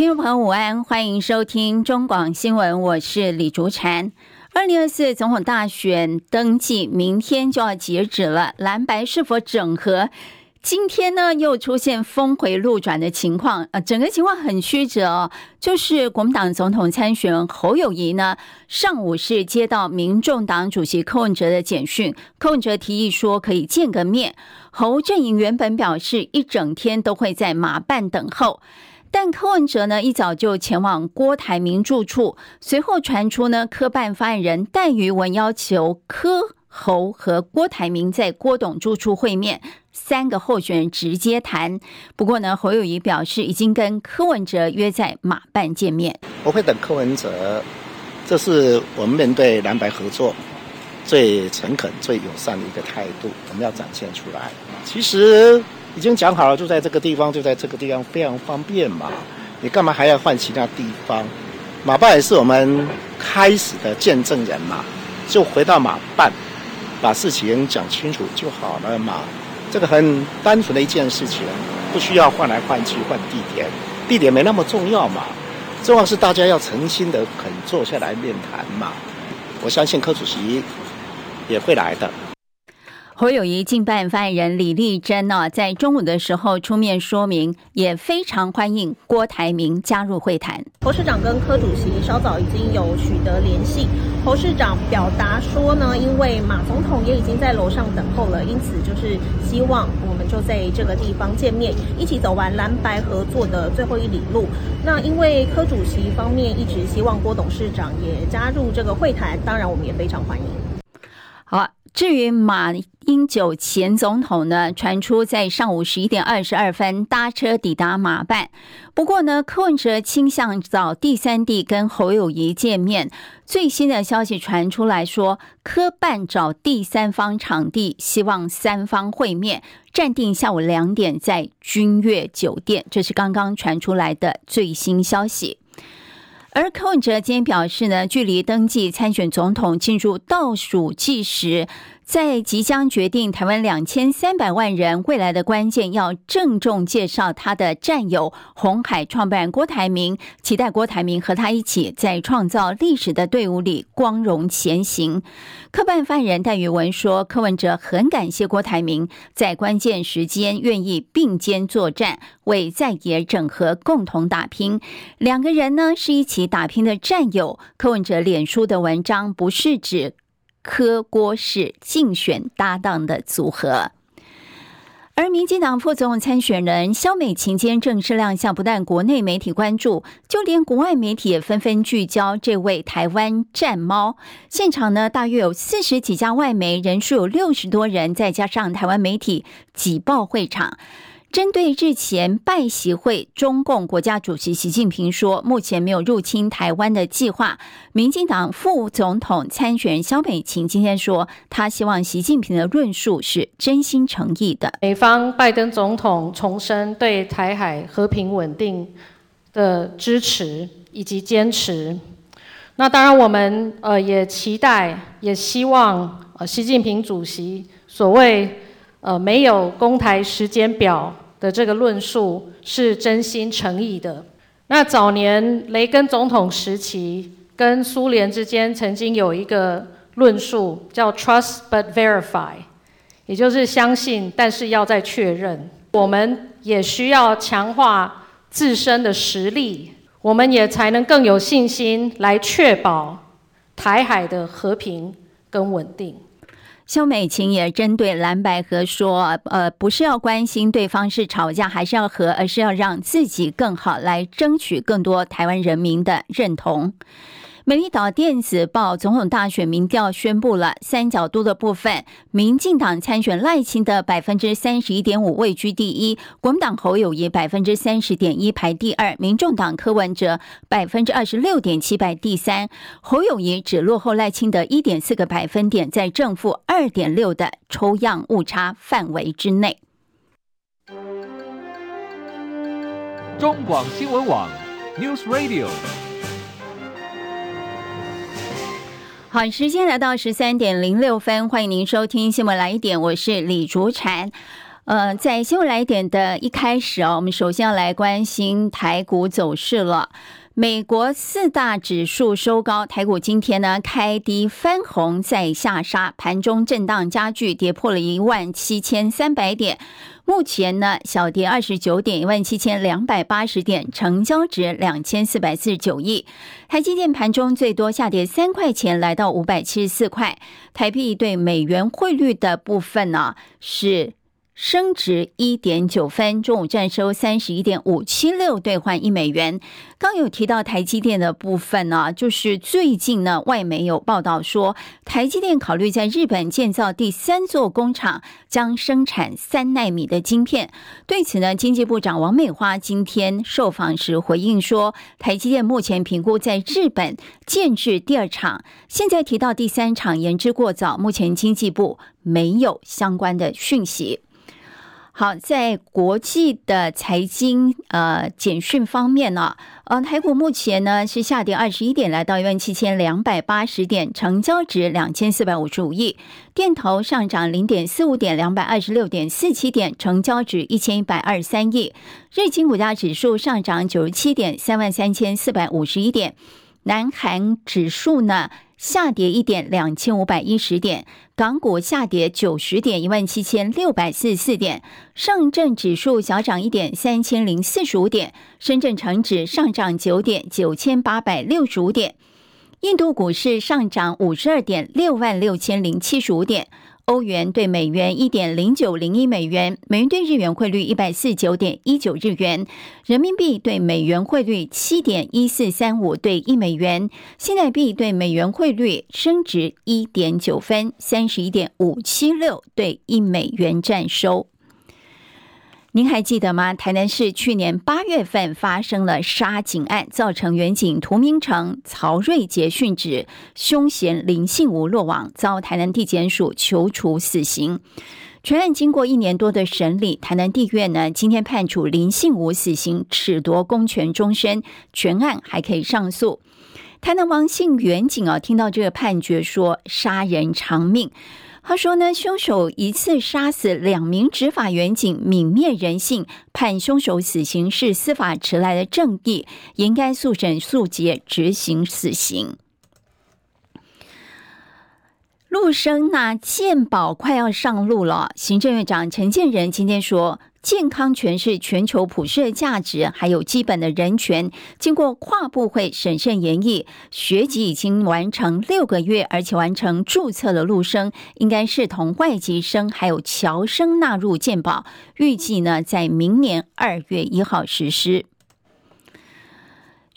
听众朋友午安，欢迎收听中广新闻，我是李竹婵。二零二四总统大选登记明天就要截止了，蓝白是否整合？今天呢，又出现峰回路转的情况，呃，整个情况很曲折哦。就是国民党总统参选侯友宜呢，上午是接到民众党主席柯文哲的简讯，柯文哲提议说可以见个面。侯阵营原本表示一整天都会在马办等候，但柯文哲呢一早就前往郭台铭住处，随后传出呢科办发言人戴于文要求柯。侯和郭台铭在郭董住处会面，三个候选人直接谈。不过呢，侯友宜表示已经跟柯文哲约在马办见面。我会等柯文哲，这是我们面对蓝白合作最诚恳、最友善的一个态度，我们要展现出来。其实已经讲好了，就在这个地方，就在这个地方，非常方便嘛。你干嘛还要换其他地方？马办也是我们开始的见证人嘛，就回到马办。把事情讲清楚就好了嘛，这个很单纯的一件事情，不需要换来换去换地点，地点没那么重要嘛，重要是大家要诚心的肯坐下来面谈嘛，我相信柯主席也会来的。侯友宜竞办发言人李丽珍呢，在中午的时候出面说明，也非常欢迎郭台铭加入会谈。侯市长跟柯主席稍早已经有取得联系，侯市长表达说呢，因为马总统也已经在楼上等候了，因此就是希望我们就在这个地方见面，一起走完蓝白合作的最后一里路。那因为柯主席方面一直希望郭董事长也加入这个会谈，当然我们也非常欢迎。至于马英九前总统呢，传出在上午十一点二十二分搭车抵达马办。不过呢，柯文哲倾向找第三地跟侯友谊见面。最新的消息传出来说，柯办找第三方场地，希望三方会面，暂定下午两点在君悦酒店。这是刚刚传出来的最新消息。而柯文哲今天表示呢，距离登记参选总统进入倒数计时，在即将决定台湾两千三百万人未来的关键，要郑重介绍他的战友红海创办人郭台铭，期待郭台铭和他一起在创造历史的队伍里光荣前行。科办发言人戴宇文说，柯文哲很感谢郭台铭在关键时间愿意并肩作战，为在野整合共同打拼。两个人呢是一起打拼的战友。柯文哲脸书的文章不是指。柯郭是竞选搭档的组合，而民进党副总统参选人萧美琴今天正式亮相，不但国内媒体关注，就连国外媒体也纷纷聚焦这位台湾战猫。现场呢，大约有四十几家外媒，人数有六十多人，再加上台湾媒体挤爆会场。针对日前拜习会，中共国家主席习近平说，目前没有入侵台湾的计划。民进党副总统参选人萧美琴今天说，他希望习近平的论述是真心诚意的。美方拜登总统重申对台海和平稳定的支持以及坚持。那当然，我们呃也期待，也希望呃习近平主席所谓呃没有攻台时间表。的这个论述是真心诚意的。那早年雷根总统时期跟苏联之间曾经有一个论述叫 “trust but verify”，也就是相信，但是要再确认。我们也需要强化自身的实力，我们也才能更有信心来确保台海的和平跟稳定。萧美琴也针对蓝白合说，呃，不是要关心对方是吵架还是要和，而是要让自己更好，来争取更多台湾人民的认同。美丽岛电子报总统大选民调宣布了三角都的部分，民进党参选赖清德百分之三十一点五位居第一，国民党侯友宜百分之三十点一排第二，民众党柯文哲百分之二十六点七排第三，侯友宜只落后赖清德一点四个百分点，在正负二点六的抽样误差范围之内。中广新闻网 News Radio。好，时间来到十三点零六分，欢迎您收听新闻来一点，我是李竹婵。呃，在新闻来一点的一开始哦，我们首先要来关心台股走势了。美国四大指数收高，台股今天呢开低翻红再下杀，盘中震荡加剧，跌破了一万七千三百点。目前呢，小跌二十九点，一万七千两百八十点，成交值两千四百四十九亿。台积电盘中最多下跌三块钱，来到五百七十四块。台币对美元汇率的部分呢是。升值一点九分，中午站收三十一点五七六兑换一美元。刚有提到台积电的部分呢，就是最近呢，外媒有报道说，台积电考虑在日本建造第三座工厂，将生产三奈米的晶片。对此呢，经济部长王美花今天受访时回应说，台积电目前评估在日本建置第二厂，现在提到第三厂言之过早，目前经济部没有相关的讯息。好，在国际的财经呃简讯方面呢，呃，台股目前呢是下跌二十一点，来到一万七千两百八十点，成交值两千四百五十五亿。电投上涨零点四五点，两百二十六点四七点，成交值一千一百二十三亿。日经股价指数上涨九十七点，三万三千四百五十一点。南韩指数呢，下跌一点，两千五百一十点；港股下跌九十点，一万七千六百四十四点；上证指数小涨一点，三千零四十五点；深圳成指上涨九点，九千八百六十五点；印度股市上涨五十二点，六万六千零七十五点。欧元兑美元一点零九零一美元，美元对日元汇率一百四十九点一九日元，人民币对美元汇率七点一四三五兑一美元，新台币对美元汇率升值一点九分，三十一点五七六兑一美元占收。您还记得吗？台南市去年八月份发生了杀警案，造成员警涂明成、曹瑞杰殉职，凶嫌林信吾落网，遭台南地检署求处死刑。全案经过一年多的审理，台南地院呢今天判处林信吾死刑，褫夺公权终身，全案还可以上诉。台南王姓员警啊，听到这个判决说杀人偿命。他说呢，凶手一次杀死两名执法员警，泯灭人性，判凶手死刑是司法迟来的正义，应该速审速结，执行死刑。陆生那鉴宝快要上路了，行政院长陈建仁今天说。健康权是全球普世价值，还有基本的人权。经过跨部会审慎研议，学籍已经完成六个月，而且完成注册的陆生，应该是同外籍生，还有侨生纳入健保。预计呢，在明年二月一号实施。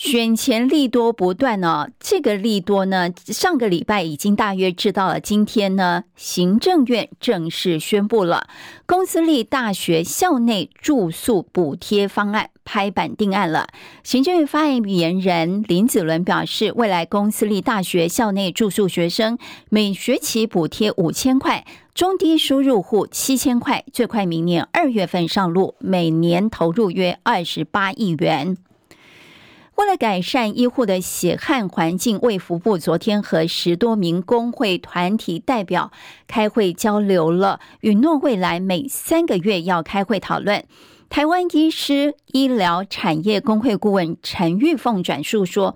选前利多不断呢，这个利多呢，上个礼拜已经大约知道了。今天呢，行政院正式宣布了公私立大学校内住宿补贴方案拍板定案了。行政院发言人林子伦表示，未来公私立大学校内住宿学生每学期补贴五千块，中低收入户七千块，最快明年二月份上路，每年投入约二十八亿元。为了改善医护的血汗环境，卫福部昨天和十多名工会团体代表开会交流了，允诺未来每三个月要开会讨论。台湾医师医疗产业工会顾问陈玉凤转述说，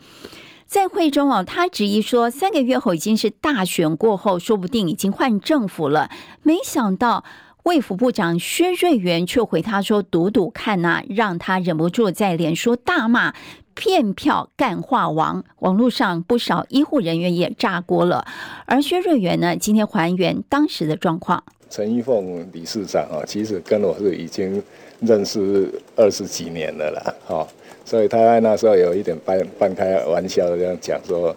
在会中啊，他质疑说，三个月后已经是大选过后，说不定已经换政府了，没想到。卫福部长薛瑞元却回他说：“赌赌看呐、让他忍不住在脸书大骂骗票干化王。”网络上不少医护人员也炸锅了。而薛瑞元呢，今天还原当时的状况。陈玉凤理事长啊，其实跟我是已经认识二十几年了啦，哈，所以他那时候有一点半半开玩笑这样讲说。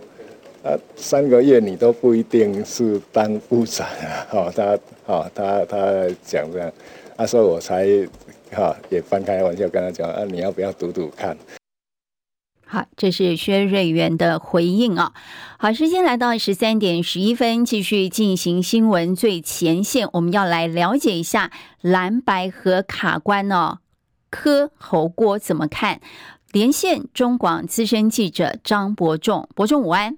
啊，三个月你都不一定是当部长啊，哦，他，哦，他他讲这样，啊，所以我才哈也半开玩笑跟他讲啊，你要不要赌赌看？好，这是薛瑞元的回应啊。好，时间来到十三点十一分，继续进行新闻最前线，我们要来了解一下蓝白和卡关哦，柯侯郭怎么看？连线中广资深记者张伯仲，伯仲午安，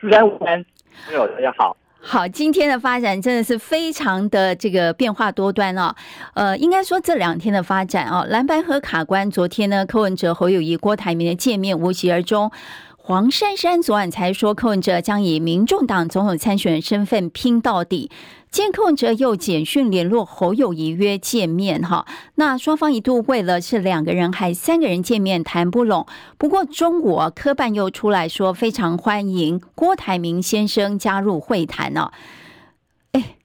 主持人午安，朋友大家好。好，今天的发展真的是非常的这个变化多端哦。呃，应该说这两天的发展哦，蓝白和卡关。昨天呢，柯文哲、侯友谊、郭台铭的见面无疾而终。黄珊珊昨晚才说，柯文哲将以民众党总统参选人身份拼到底。今天柯文哲又简讯联络侯友谊约见面哈，那双方一度为了是两个人还三个人见面谈不拢，不过中午科办又出来说非常欢迎郭台铭先生加入会谈呢。哎，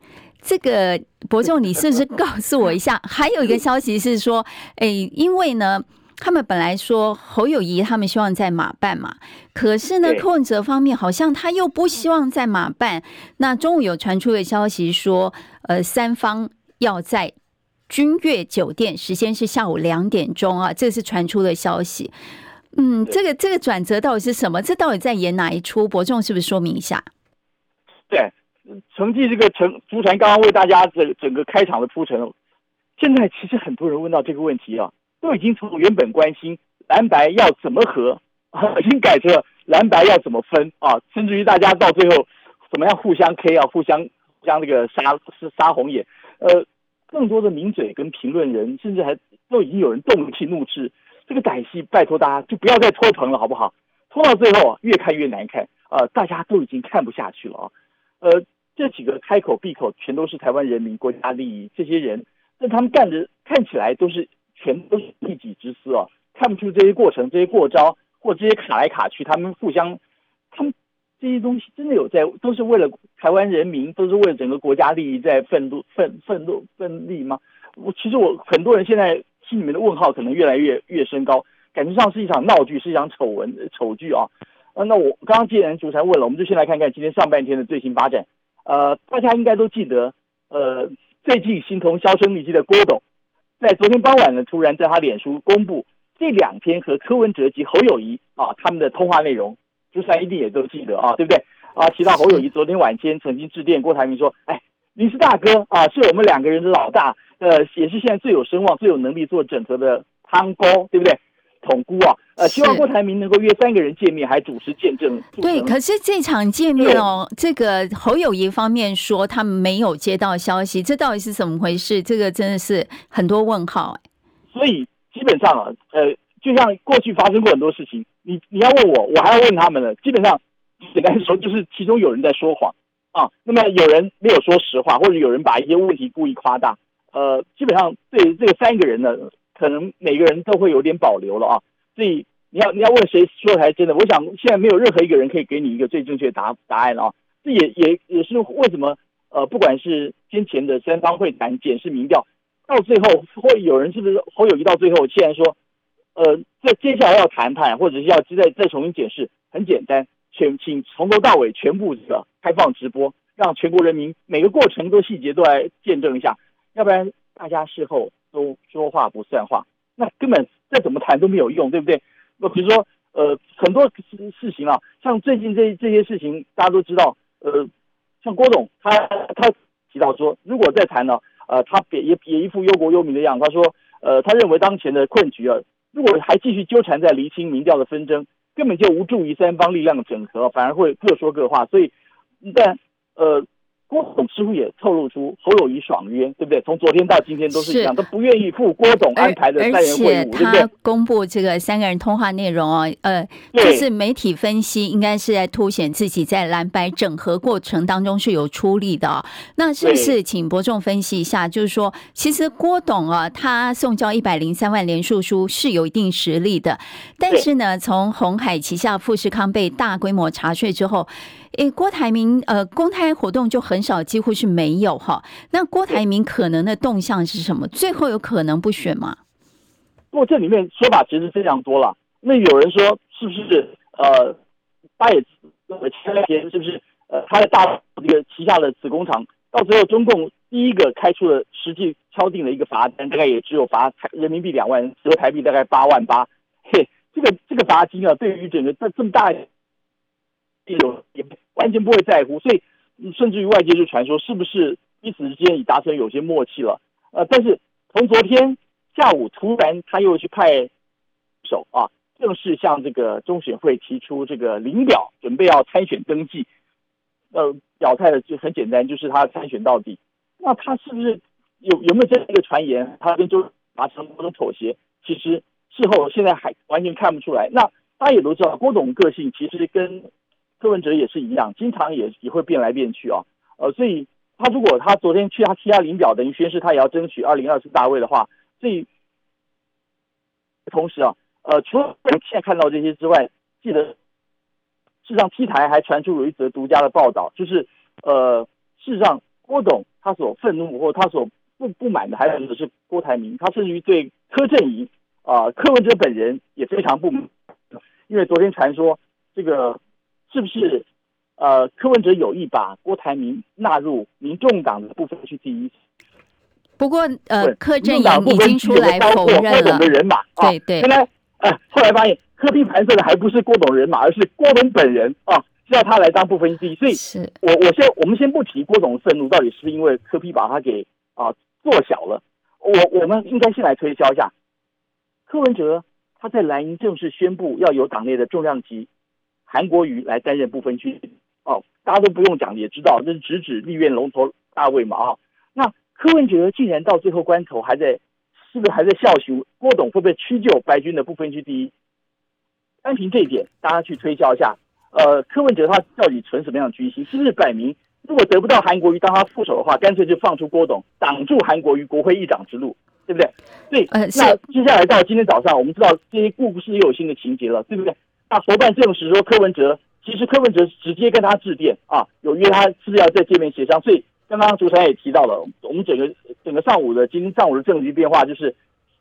这个伯仲，你是不是告诉我一下？还有一个消息是说，哎，因为呢。他们本来说侯友谊他们希望在马办嘛，可是呢，柯文哲方面好像他又不希望在马办。那中午有传出的消息说，呃，三方要在君悦酒店，时间是下午两点钟啊，这是传出的消息。嗯，这个这个转折到底是什么？这到底在演哪一出？伯仲是不是说明一下？对，成绩这个承主持人刚刚为大家整整个开场的铺陈，现在其实很多人问到这个问题啊。都已经从原本关心蓝白要怎么合，已经改成了蓝白要怎么分啊，甚至于大家到最后怎么样互相 K 啊，互相互相那个杀是杀红眼，呃，更多的名嘴跟评论人，甚至还都已经有人动起怒斥，这个歹戏拜托大家就不要再拖棚了，好不好？拖到最后啊，越看越难看啊，呃，大家都已经看不下去了啊，呃，这几个开口闭口全都是台湾人民国家利益，这些人，但他们干的看起来都是。全都是一己之私哦，看不出这些过程、这些过招或这些卡来卡去，他们互相，他们这些东西真的有在，都是为了台湾人民，都是为了整个国家利益在奋斗、奋奋斗、奋力吗？我其实我很多人现在心里面的问号可能越来越越升高，感觉上是一场闹剧，是一场丑闻丑剧啊。呃，那我刚刚既然主持人问了，我们就先来看看今天上半天的最新发展。呃，大家应该都记得，呃，最近形同销声匿迹的郭董。在昨天傍晚呢，突然在他脸书公布这两天和柯文哲及侯友谊啊他们的通话内容，朱三一定也都记得啊，对不对？啊，提到侯友谊昨天晚间曾经致电郭台铭说：“哎，你是大哥啊，是我们两个人的老大，呃，也是现在最有声望、最有能力做整合的汤哥，对不对？”统估啊，呃，希望郭台铭能够约三个人见面，还主持见证。对，可是这场见面哦，这个侯友谊方面说他们没有接到消息，这到底是怎么回事？这个真的是很多问号。所以基本上啊，呃，就像过去发生过很多事情，你你要问我，我还要问他们呢。基本上简单说，就是其中有人在说谎啊，那么有人没有说实话，或者有人把一些问题故意夸大。呃，基本上对这个三个人呢。可能每个人都会有点保留了啊，所以你要你要问谁说才真的？我想现在没有任何一个人可以给你一个最正确的答答案了啊。这也也也是为什么呃，不管是先前的三方会谈、检视民调，到最后会有人是不是侯友宜到最后既然说，呃，这接下来要谈判或者是要再再重新检视，很简单，全请从头到尾全部的开放直播，让全国人民每个过程都细节都来见证一下，要不然大家事后。都说话不算话，那根本再怎么谈都没有用，对不对？那比如说，呃，很多事事情啊，像最近这这些事情，大家都知道，呃，像郭董他他提到说，如果再谈呢，呃，他也也也一副忧国忧民的样，他说，呃，他认为当前的困局啊，如果还继续纠缠在厘清民调的纷争，根本就无助于三方力量的整合，反而会各说各话，所以，但呃。郭董似乎也透露出侯友谊爽约，对不对？从昨天到今天都是这样，都不愿意赴郭董安排的三人会晤，对不对？他公布这个三个人通话内容哦，呃，就是媒体分析，应该是在凸显自己在蓝白整合过程当中是有出力的哦。那是不是请伯仲分析一下？就是说，其实郭董啊，他送交一百零三万连署书是有一定实力的，但是呢，从鸿海旗下富士康被大规模查税之后。诶，郭台铭呃，公开活动就很少，几乎是没有哈。那郭台铭可能的动向是什么？最后有可能不选吗？不过这里面说法其实非常多了。那有人说是不是呃，他也前两天是不是呃他的大这个旗下的子工厂，到最后中共第一个开出了实际敲定的一个罚单，大概也只有罚人民币两万，折台币大概八万八。嘿，这个这个罚金啊，对于整个这这么大有也不完全不会在乎，所以甚至于外界就传说是不是彼此之间已达成有些默契了？呃，但是从昨天下午突然他又去派手啊，正式向这个中选会提出这个领表，准备要参选登记。呃，表态的就很简单，就是他参选到底。那他是不是有有没有这样一个传言？他跟周达成某种妥协？其实事后现在还完全看不出来。那大家也都知道，郭董个性其实跟柯文哲也是一样，经常也也会变来变去啊。呃，所以他如果他昨天去他 T 二零表，等于宣示他也要争取二零二四大位的话，所以同时啊，呃，除了我们现在看到这些之外，记得事实上 T 台还传出有一则独家的报道，就是呃，事实上郭董他所愤怒或他所不不满的，还有就是郭台铭，他甚至于对柯震宇啊、柯文哲本人也非常不满，因为昨天传说这个。是不是呃，柯文哲有意把郭台铭纳入民众党的部分去第一？不过呃，柯阵营已经出来否认了。郭董的人马，对对。原来呃，后来发现柯 P 盘算的还不是郭董人马，而是郭董本人啊，是要他来当部分区第一。所以，是我我先我们先不提郭董的愤怒到底是不是因为柯 P 把他给啊做小了。我我们应该先来推销一下柯文哲，他在蓝营正式宣布要有党内的重量级。韩国瑜来担任不分区哦，大家都不用讲也知道，这是直指立院龙头大卫嘛啊、哦。那柯文哲竟然到最后关头还在，是不是还在笑寻郭董会不会屈就白军的不分区第一？单凭这一点，大家去推敲一下，呃，柯文哲他到底存什么样的居心？是不是摆明如果得不到韩国瑜当他副手的话，干脆就放出郭董挡住韩国瑜国会议长之路，对不对？所以，那接下来到今天早上，我们知道这些故事又有新的情节了，对不对？那伙伴证实说，柯文哲其实柯文哲直接跟他致电啊，有约他是不是要再见面协商？所以刚刚主持人也提到了，我们整个整个上午的今天上午的政局变化，就是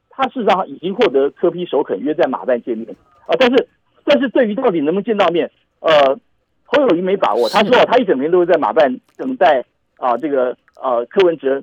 他事实上已经获得柯批首肯约在马办见面。啊，但是但是对于到底能不能见到面，呃，侯友谊没把握，他说他一整天都会在马办等待啊，这个呃柯文哲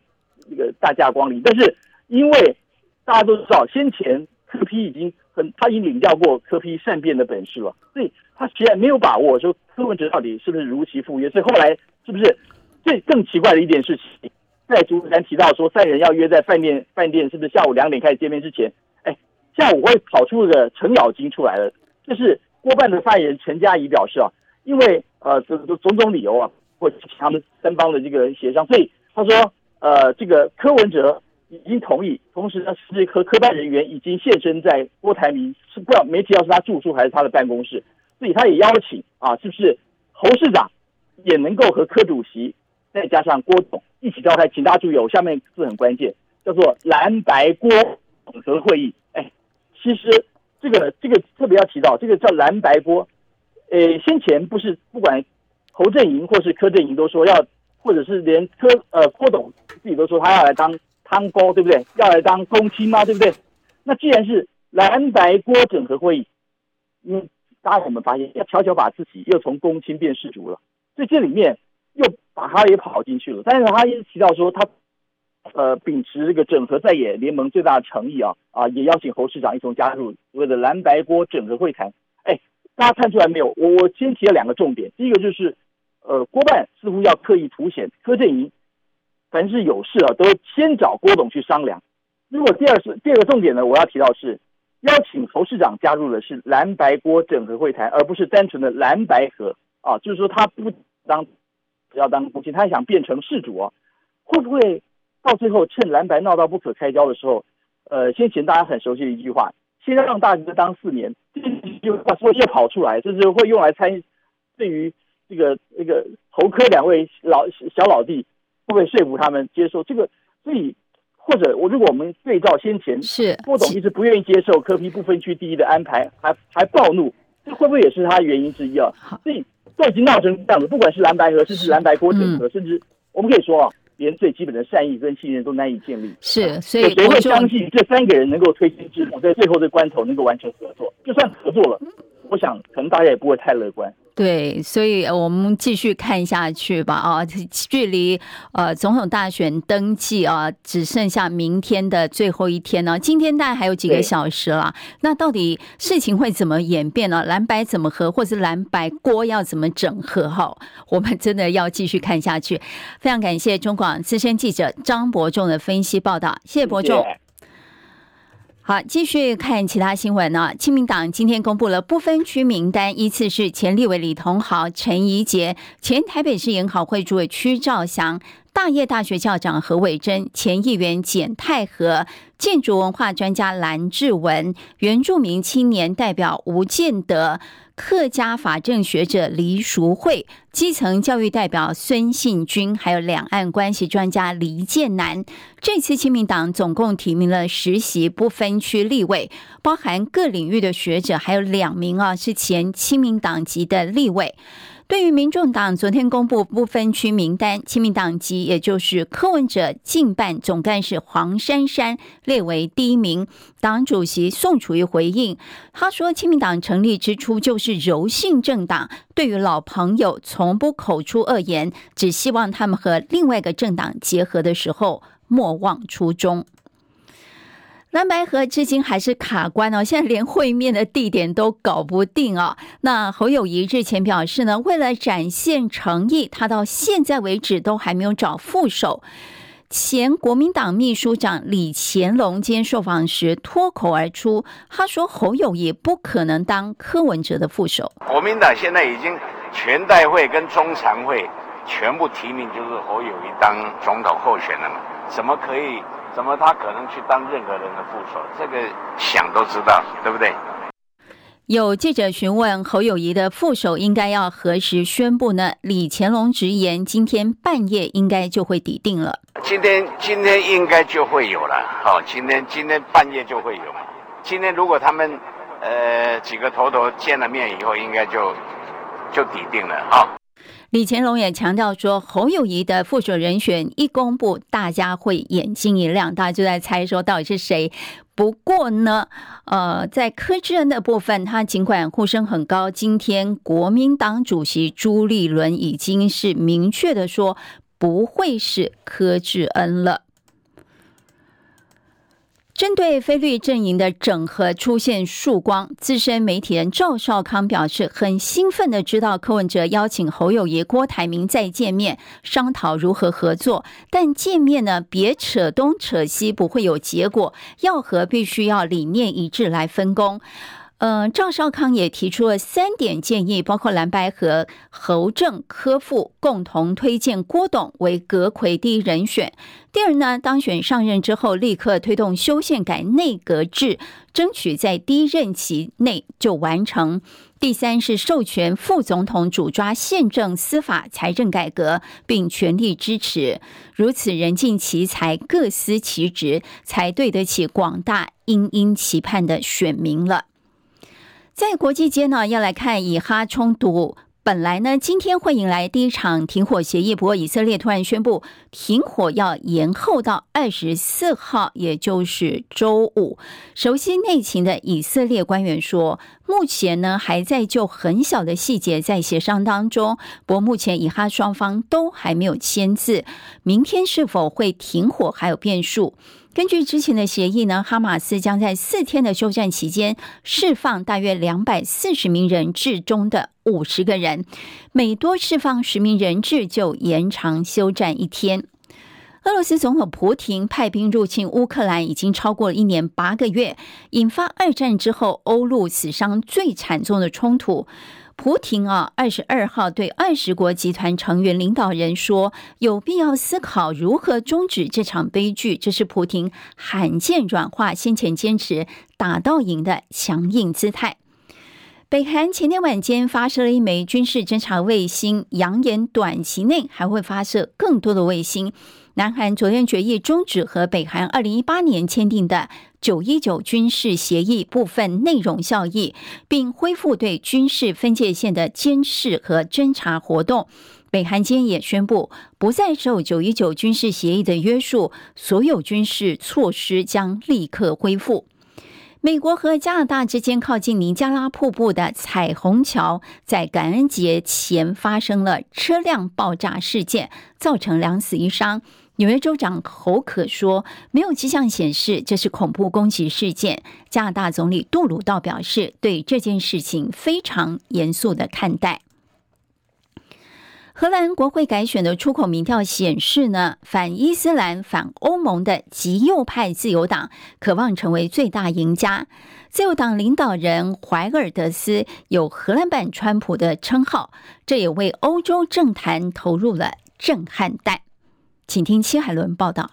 这个大驾光临，但是因为大家都知道先前柯批已经很。他已经领教过柯批善变的本事了，所以他其实没有把握说柯文哲到底是不是如期赴约。所以后来是不是最更奇怪的一件事情，在主持人提到说三人要约在饭店，饭店是不是下午两点开始见面之前，哎，下午会跑出个程咬金出来了。这是郭办的发言人陈佳仪表示啊，因为呃这这种种理由啊，或者他们三方的这个协商，所以他说呃这个柯文哲。已经同意，同时呢，是和科办人员已经现身在郭台铭，是不知道媒体要是他住宿还是他的办公室，所以他也邀请啊，是不是侯市长也能够和柯主席再加上郭董一起召开？请大家注意，我下面字很关键，叫做蓝白郭整合会议。哎，其实这个这个特别要提到，这个叫蓝白郭。呃，先前不是不管侯阵营或是柯阵营都说要，或者是连柯呃郭董自己都说他要来当。汤锅对不对？要来当公亲吗？对不对？那既然是蓝白锅整合会议，嗯，大家我们发现要悄悄把自己又从公亲变事主了，所以这里面又把他也跑进去了。但是他一直提到说他，呃，秉持这个整合在野联盟最大的诚意啊啊，也邀请侯市长一同加入所谓的蓝白锅整合会谈。哎，大家看出来没有？我我先提了两个重点，第一个就是，呃，郭办似乎要刻意凸显柯阵营。凡是有事啊，都先找郭董去商量。如果第二是第二个重点呢，我要提到是邀请侯市长加入的是蓝白郭整合会谈，而不是单纯的蓝白合啊。就是说他不当不要当公亲，他想变成事主啊。会不会到最后趁蓝白闹到不可开交的时候，呃，先前大家很熟悉的一句话，先让大哥当四年，这句话说又跑出来，就是会用来参对于这个这个侯科两位老小老弟。会不会说服他们接受这个？所以或者我如果我们对照先前，是郭董一直不愿意接受科批不分区第一的安排，还还暴怒，这会不会也是他的原因之一啊？所以都已经闹成这样子，不管是蓝白合，甚至蓝白郭整合，甚至我们可以说啊，连最基本的善意跟信任都难以建立。是，所以谁会相信这三个人能够推心置腹，在最后的关头能够完成合作？就算合作了，我想可能大家也不会太乐观。对，所以我们继续看下去吧。啊，距离呃总统大选登记啊，只剩下明天的最后一天呢。今天大概还有几个小时了。那到底事情会怎么演变呢？蓝白怎么合，或是蓝白锅要怎么整合？哈，我们真的要继续看下去。非常感谢中广资深记者张伯仲的分析报道，谢谢伯仲。好，继续看其他新闻呢。亲民党今天公布了不分区名单，依次是前立委李同豪、陈怡杰、前台北市研考会主委屈兆祥、大业大学校长何伟珍、前议员简泰和、建筑文化专家蓝志文、原住民青年代表吴建德。客家法政学者黎淑慧、基层教育代表孙信军，还有两岸关系专家黎建南。这次亲民党总共提名了十席不分区立委，包含各领域的学者，还有两名啊是前亲民党籍的立委。对于民众党昨天公布不分区名单，亲民党籍也就是柯文哲竞办总干事黄珊珊列为第一名。党主席宋楚瑜回应，他说：“亲民党成立之初就是柔性政党，对于老朋友从不口出恶言，只希望他们和另外一个政党结合的时候莫忘初衷。”蓝白河至今还是卡关哦，现在连会面的地点都搞不定啊。那侯友宜日前表示呢，为了展现诚意，他到现在为止都还没有找副手。前国民党秘书长李干龙今天受访时脱口而出，他说侯友宜不可能当柯文哲的副手。国民党现在已经全代会跟中常会全部提名，就是侯友宜当总统候选人了，怎么可以？怎么他可能去当任何人的副手？这个想都知道，对不对？有记者询问侯友谊的副手应该要何时宣布呢？李乾隆直言，今天半夜应该就会抵定了。今天今天应该就会有了。好，今天今天半夜就会有。今天如果他们呃几个头头见了面以后，应该就就抵定了啊。李乾隆也强调说，侯友谊的副手人选一公布，大家会眼睛一亮，大家就在猜说到底是谁。不过呢，呃，在柯志恩的部分，他尽管呼声很高，今天国民党主席朱立伦已经是明确的说，不会是柯志恩了。针对非绿阵营的整合出现曙光，资深媒体人赵少康表示很兴奋的知道柯文哲邀请侯友谊、郭台铭再见面，商讨如何合作。但见面呢，别扯东扯西，不会有结果。要和必须要理念一致来分工。嗯，赵少康也提出了三点建议，包括蓝白和、侯正、科副共同推荐郭董为阁揆第一人选。第二呢，当选上任之后，立刻推动修宪改内阁制，争取在第一任期内就完成。第三是授权副总统主抓宪政、司法、财政改革，并全力支持。如此人尽其才，各司其职，才对得起广大殷殷期盼的选民了。在国际间呢，要来看以哈冲突。本来呢，今天会迎来第一场停火协议，不过以色列突然宣布停火要延后到二十四号，也就是周五。熟悉内情的以色列官员说，目前呢还在就很小的细节在协商当中，不过目前以哈双方都还没有签字。明天是否会停火还有变数。根据之前的协议呢，哈马斯将在四天的休战期间释放大约两百四十名人质中的五十个人，每多释放十名人质就延长休战一天。俄罗斯总统普京派兵入侵乌克兰已经超过了一年八个月，引发二战之后欧陆死伤最惨重的冲突。普京啊，二十二号对二十国集团成员领导人说，有必要思考如何终止这场悲剧。这是普京罕见软化先前坚持打到赢的强硬姿态。北韩前天晚间发射了一枚军事侦察卫星，扬言短期内还会发射更多的卫星。南韩昨天决议终止和北韩二零一八年签订的九一九军事协议部分内容效益，并恢复对军事分界线的监视和侦查活动。北韩今天也宣布不再受九一九军事协议的约束，所有军事措施将立刻恢复。美国和加拿大之间靠近尼加拉瀑布的彩虹桥，在感恩节前发生了车辆爆炸事件，造成两死一伤。纽约州长侯可说，没有迹象显示这是恐怖攻击事件。加拿大总理杜鲁道表示，对这件事情非常严肃的看待。荷兰国会改选的出口民调显示呢，反伊斯兰、反欧盟的极右派自由党渴望成为最大赢家。自由党领导人怀尔德斯有“荷兰版川普”的称号，这也为欧洲政坛投入了震撼弹。请听戚海伦报道。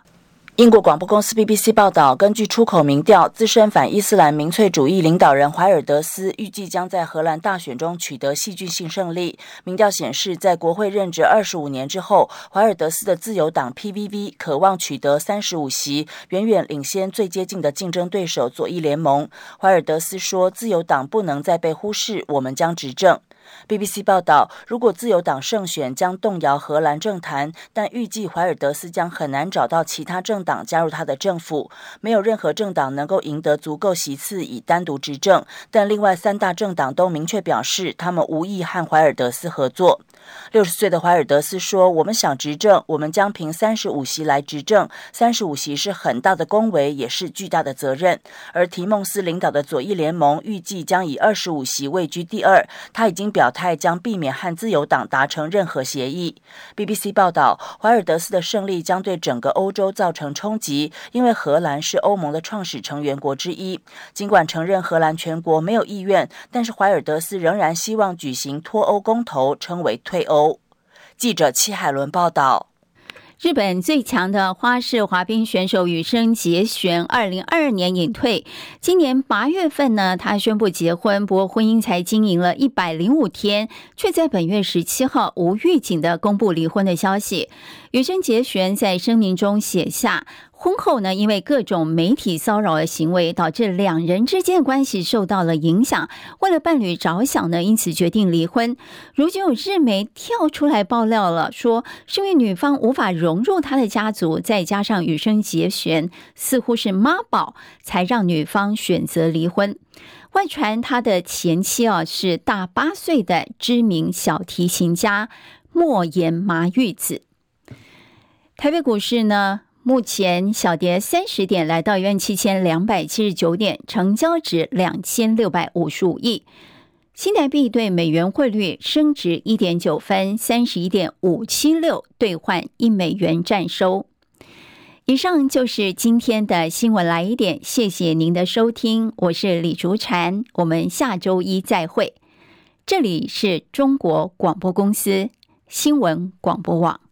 英国广播公司 BBC 报道，根据出口民调，资深反伊斯兰民粹主义领导人怀尔德斯预计将在荷兰大选中取得戏剧性胜利。民调显示，在国会任职二十五年之后，怀尔德斯的自由党 PVV 渴望取得三十五席，远远领先最接近的竞争对手左翼联盟。怀尔德斯说：“自由党不能再被忽视，我们将执政。” BBC 报道，如果自由党胜选，将动摇荷兰政坛，但预计怀尔德斯将很难找到其他政党加入他的政府。没有任何政党能够赢得足够席次以单独执政，但另外三大政党都明确表示，他们无意和怀尔德斯合作。六十岁的怀尔德斯说：“我们想执政，我们将凭三十五席来执政。三十五席是很大的恭维，也是巨大的责任。”而提孟斯领导的左翼联盟预计将以二十五席位居第二。他已经表态将避免和自由党达成任何协议。BBC 报道，怀尔德斯的胜利将对整个欧洲造成冲击，因为荷兰是欧盟的创始成员国之一。尽管承认荷兰全国没有意愿，但是怀尔德斯仍然希望举行脱欧公投，称为退欧。记者戚海伦报道。日本最强的花式滑冰选手羽生结弦，二零二二年隐退。今年八月份呢，他宣布结婚，不过婚姻才经营了一百零五天，却在本月十七号无预警的公布离婚的消息。羽生结弦在声明中写下。婚后呢，因为各种媒体骚扰的行为，导致两人之间的关系受到了影响。为了伴侣着想呢，因此决定离婚。如今有日媒跳出来爆料了，说是因为女方无法融入他的家族，再加上羽生结弦似乎是妈宝，才让女方选择离婚。外传他的前妻啊是大八岁的知名小提琴家莫言麻裕子。台北股市呢，目前小跌三十点，来到一万七千两百七十九点，成交值两千六百五十五亿。新台币对美元汇率升值一点九分，三十一点五七六兑换一美元占收。以上就是今天的新闻来一点，谢谢您的收听，我是李竹婵，我们下周一再会。这里是中国广播公司新闻广播网。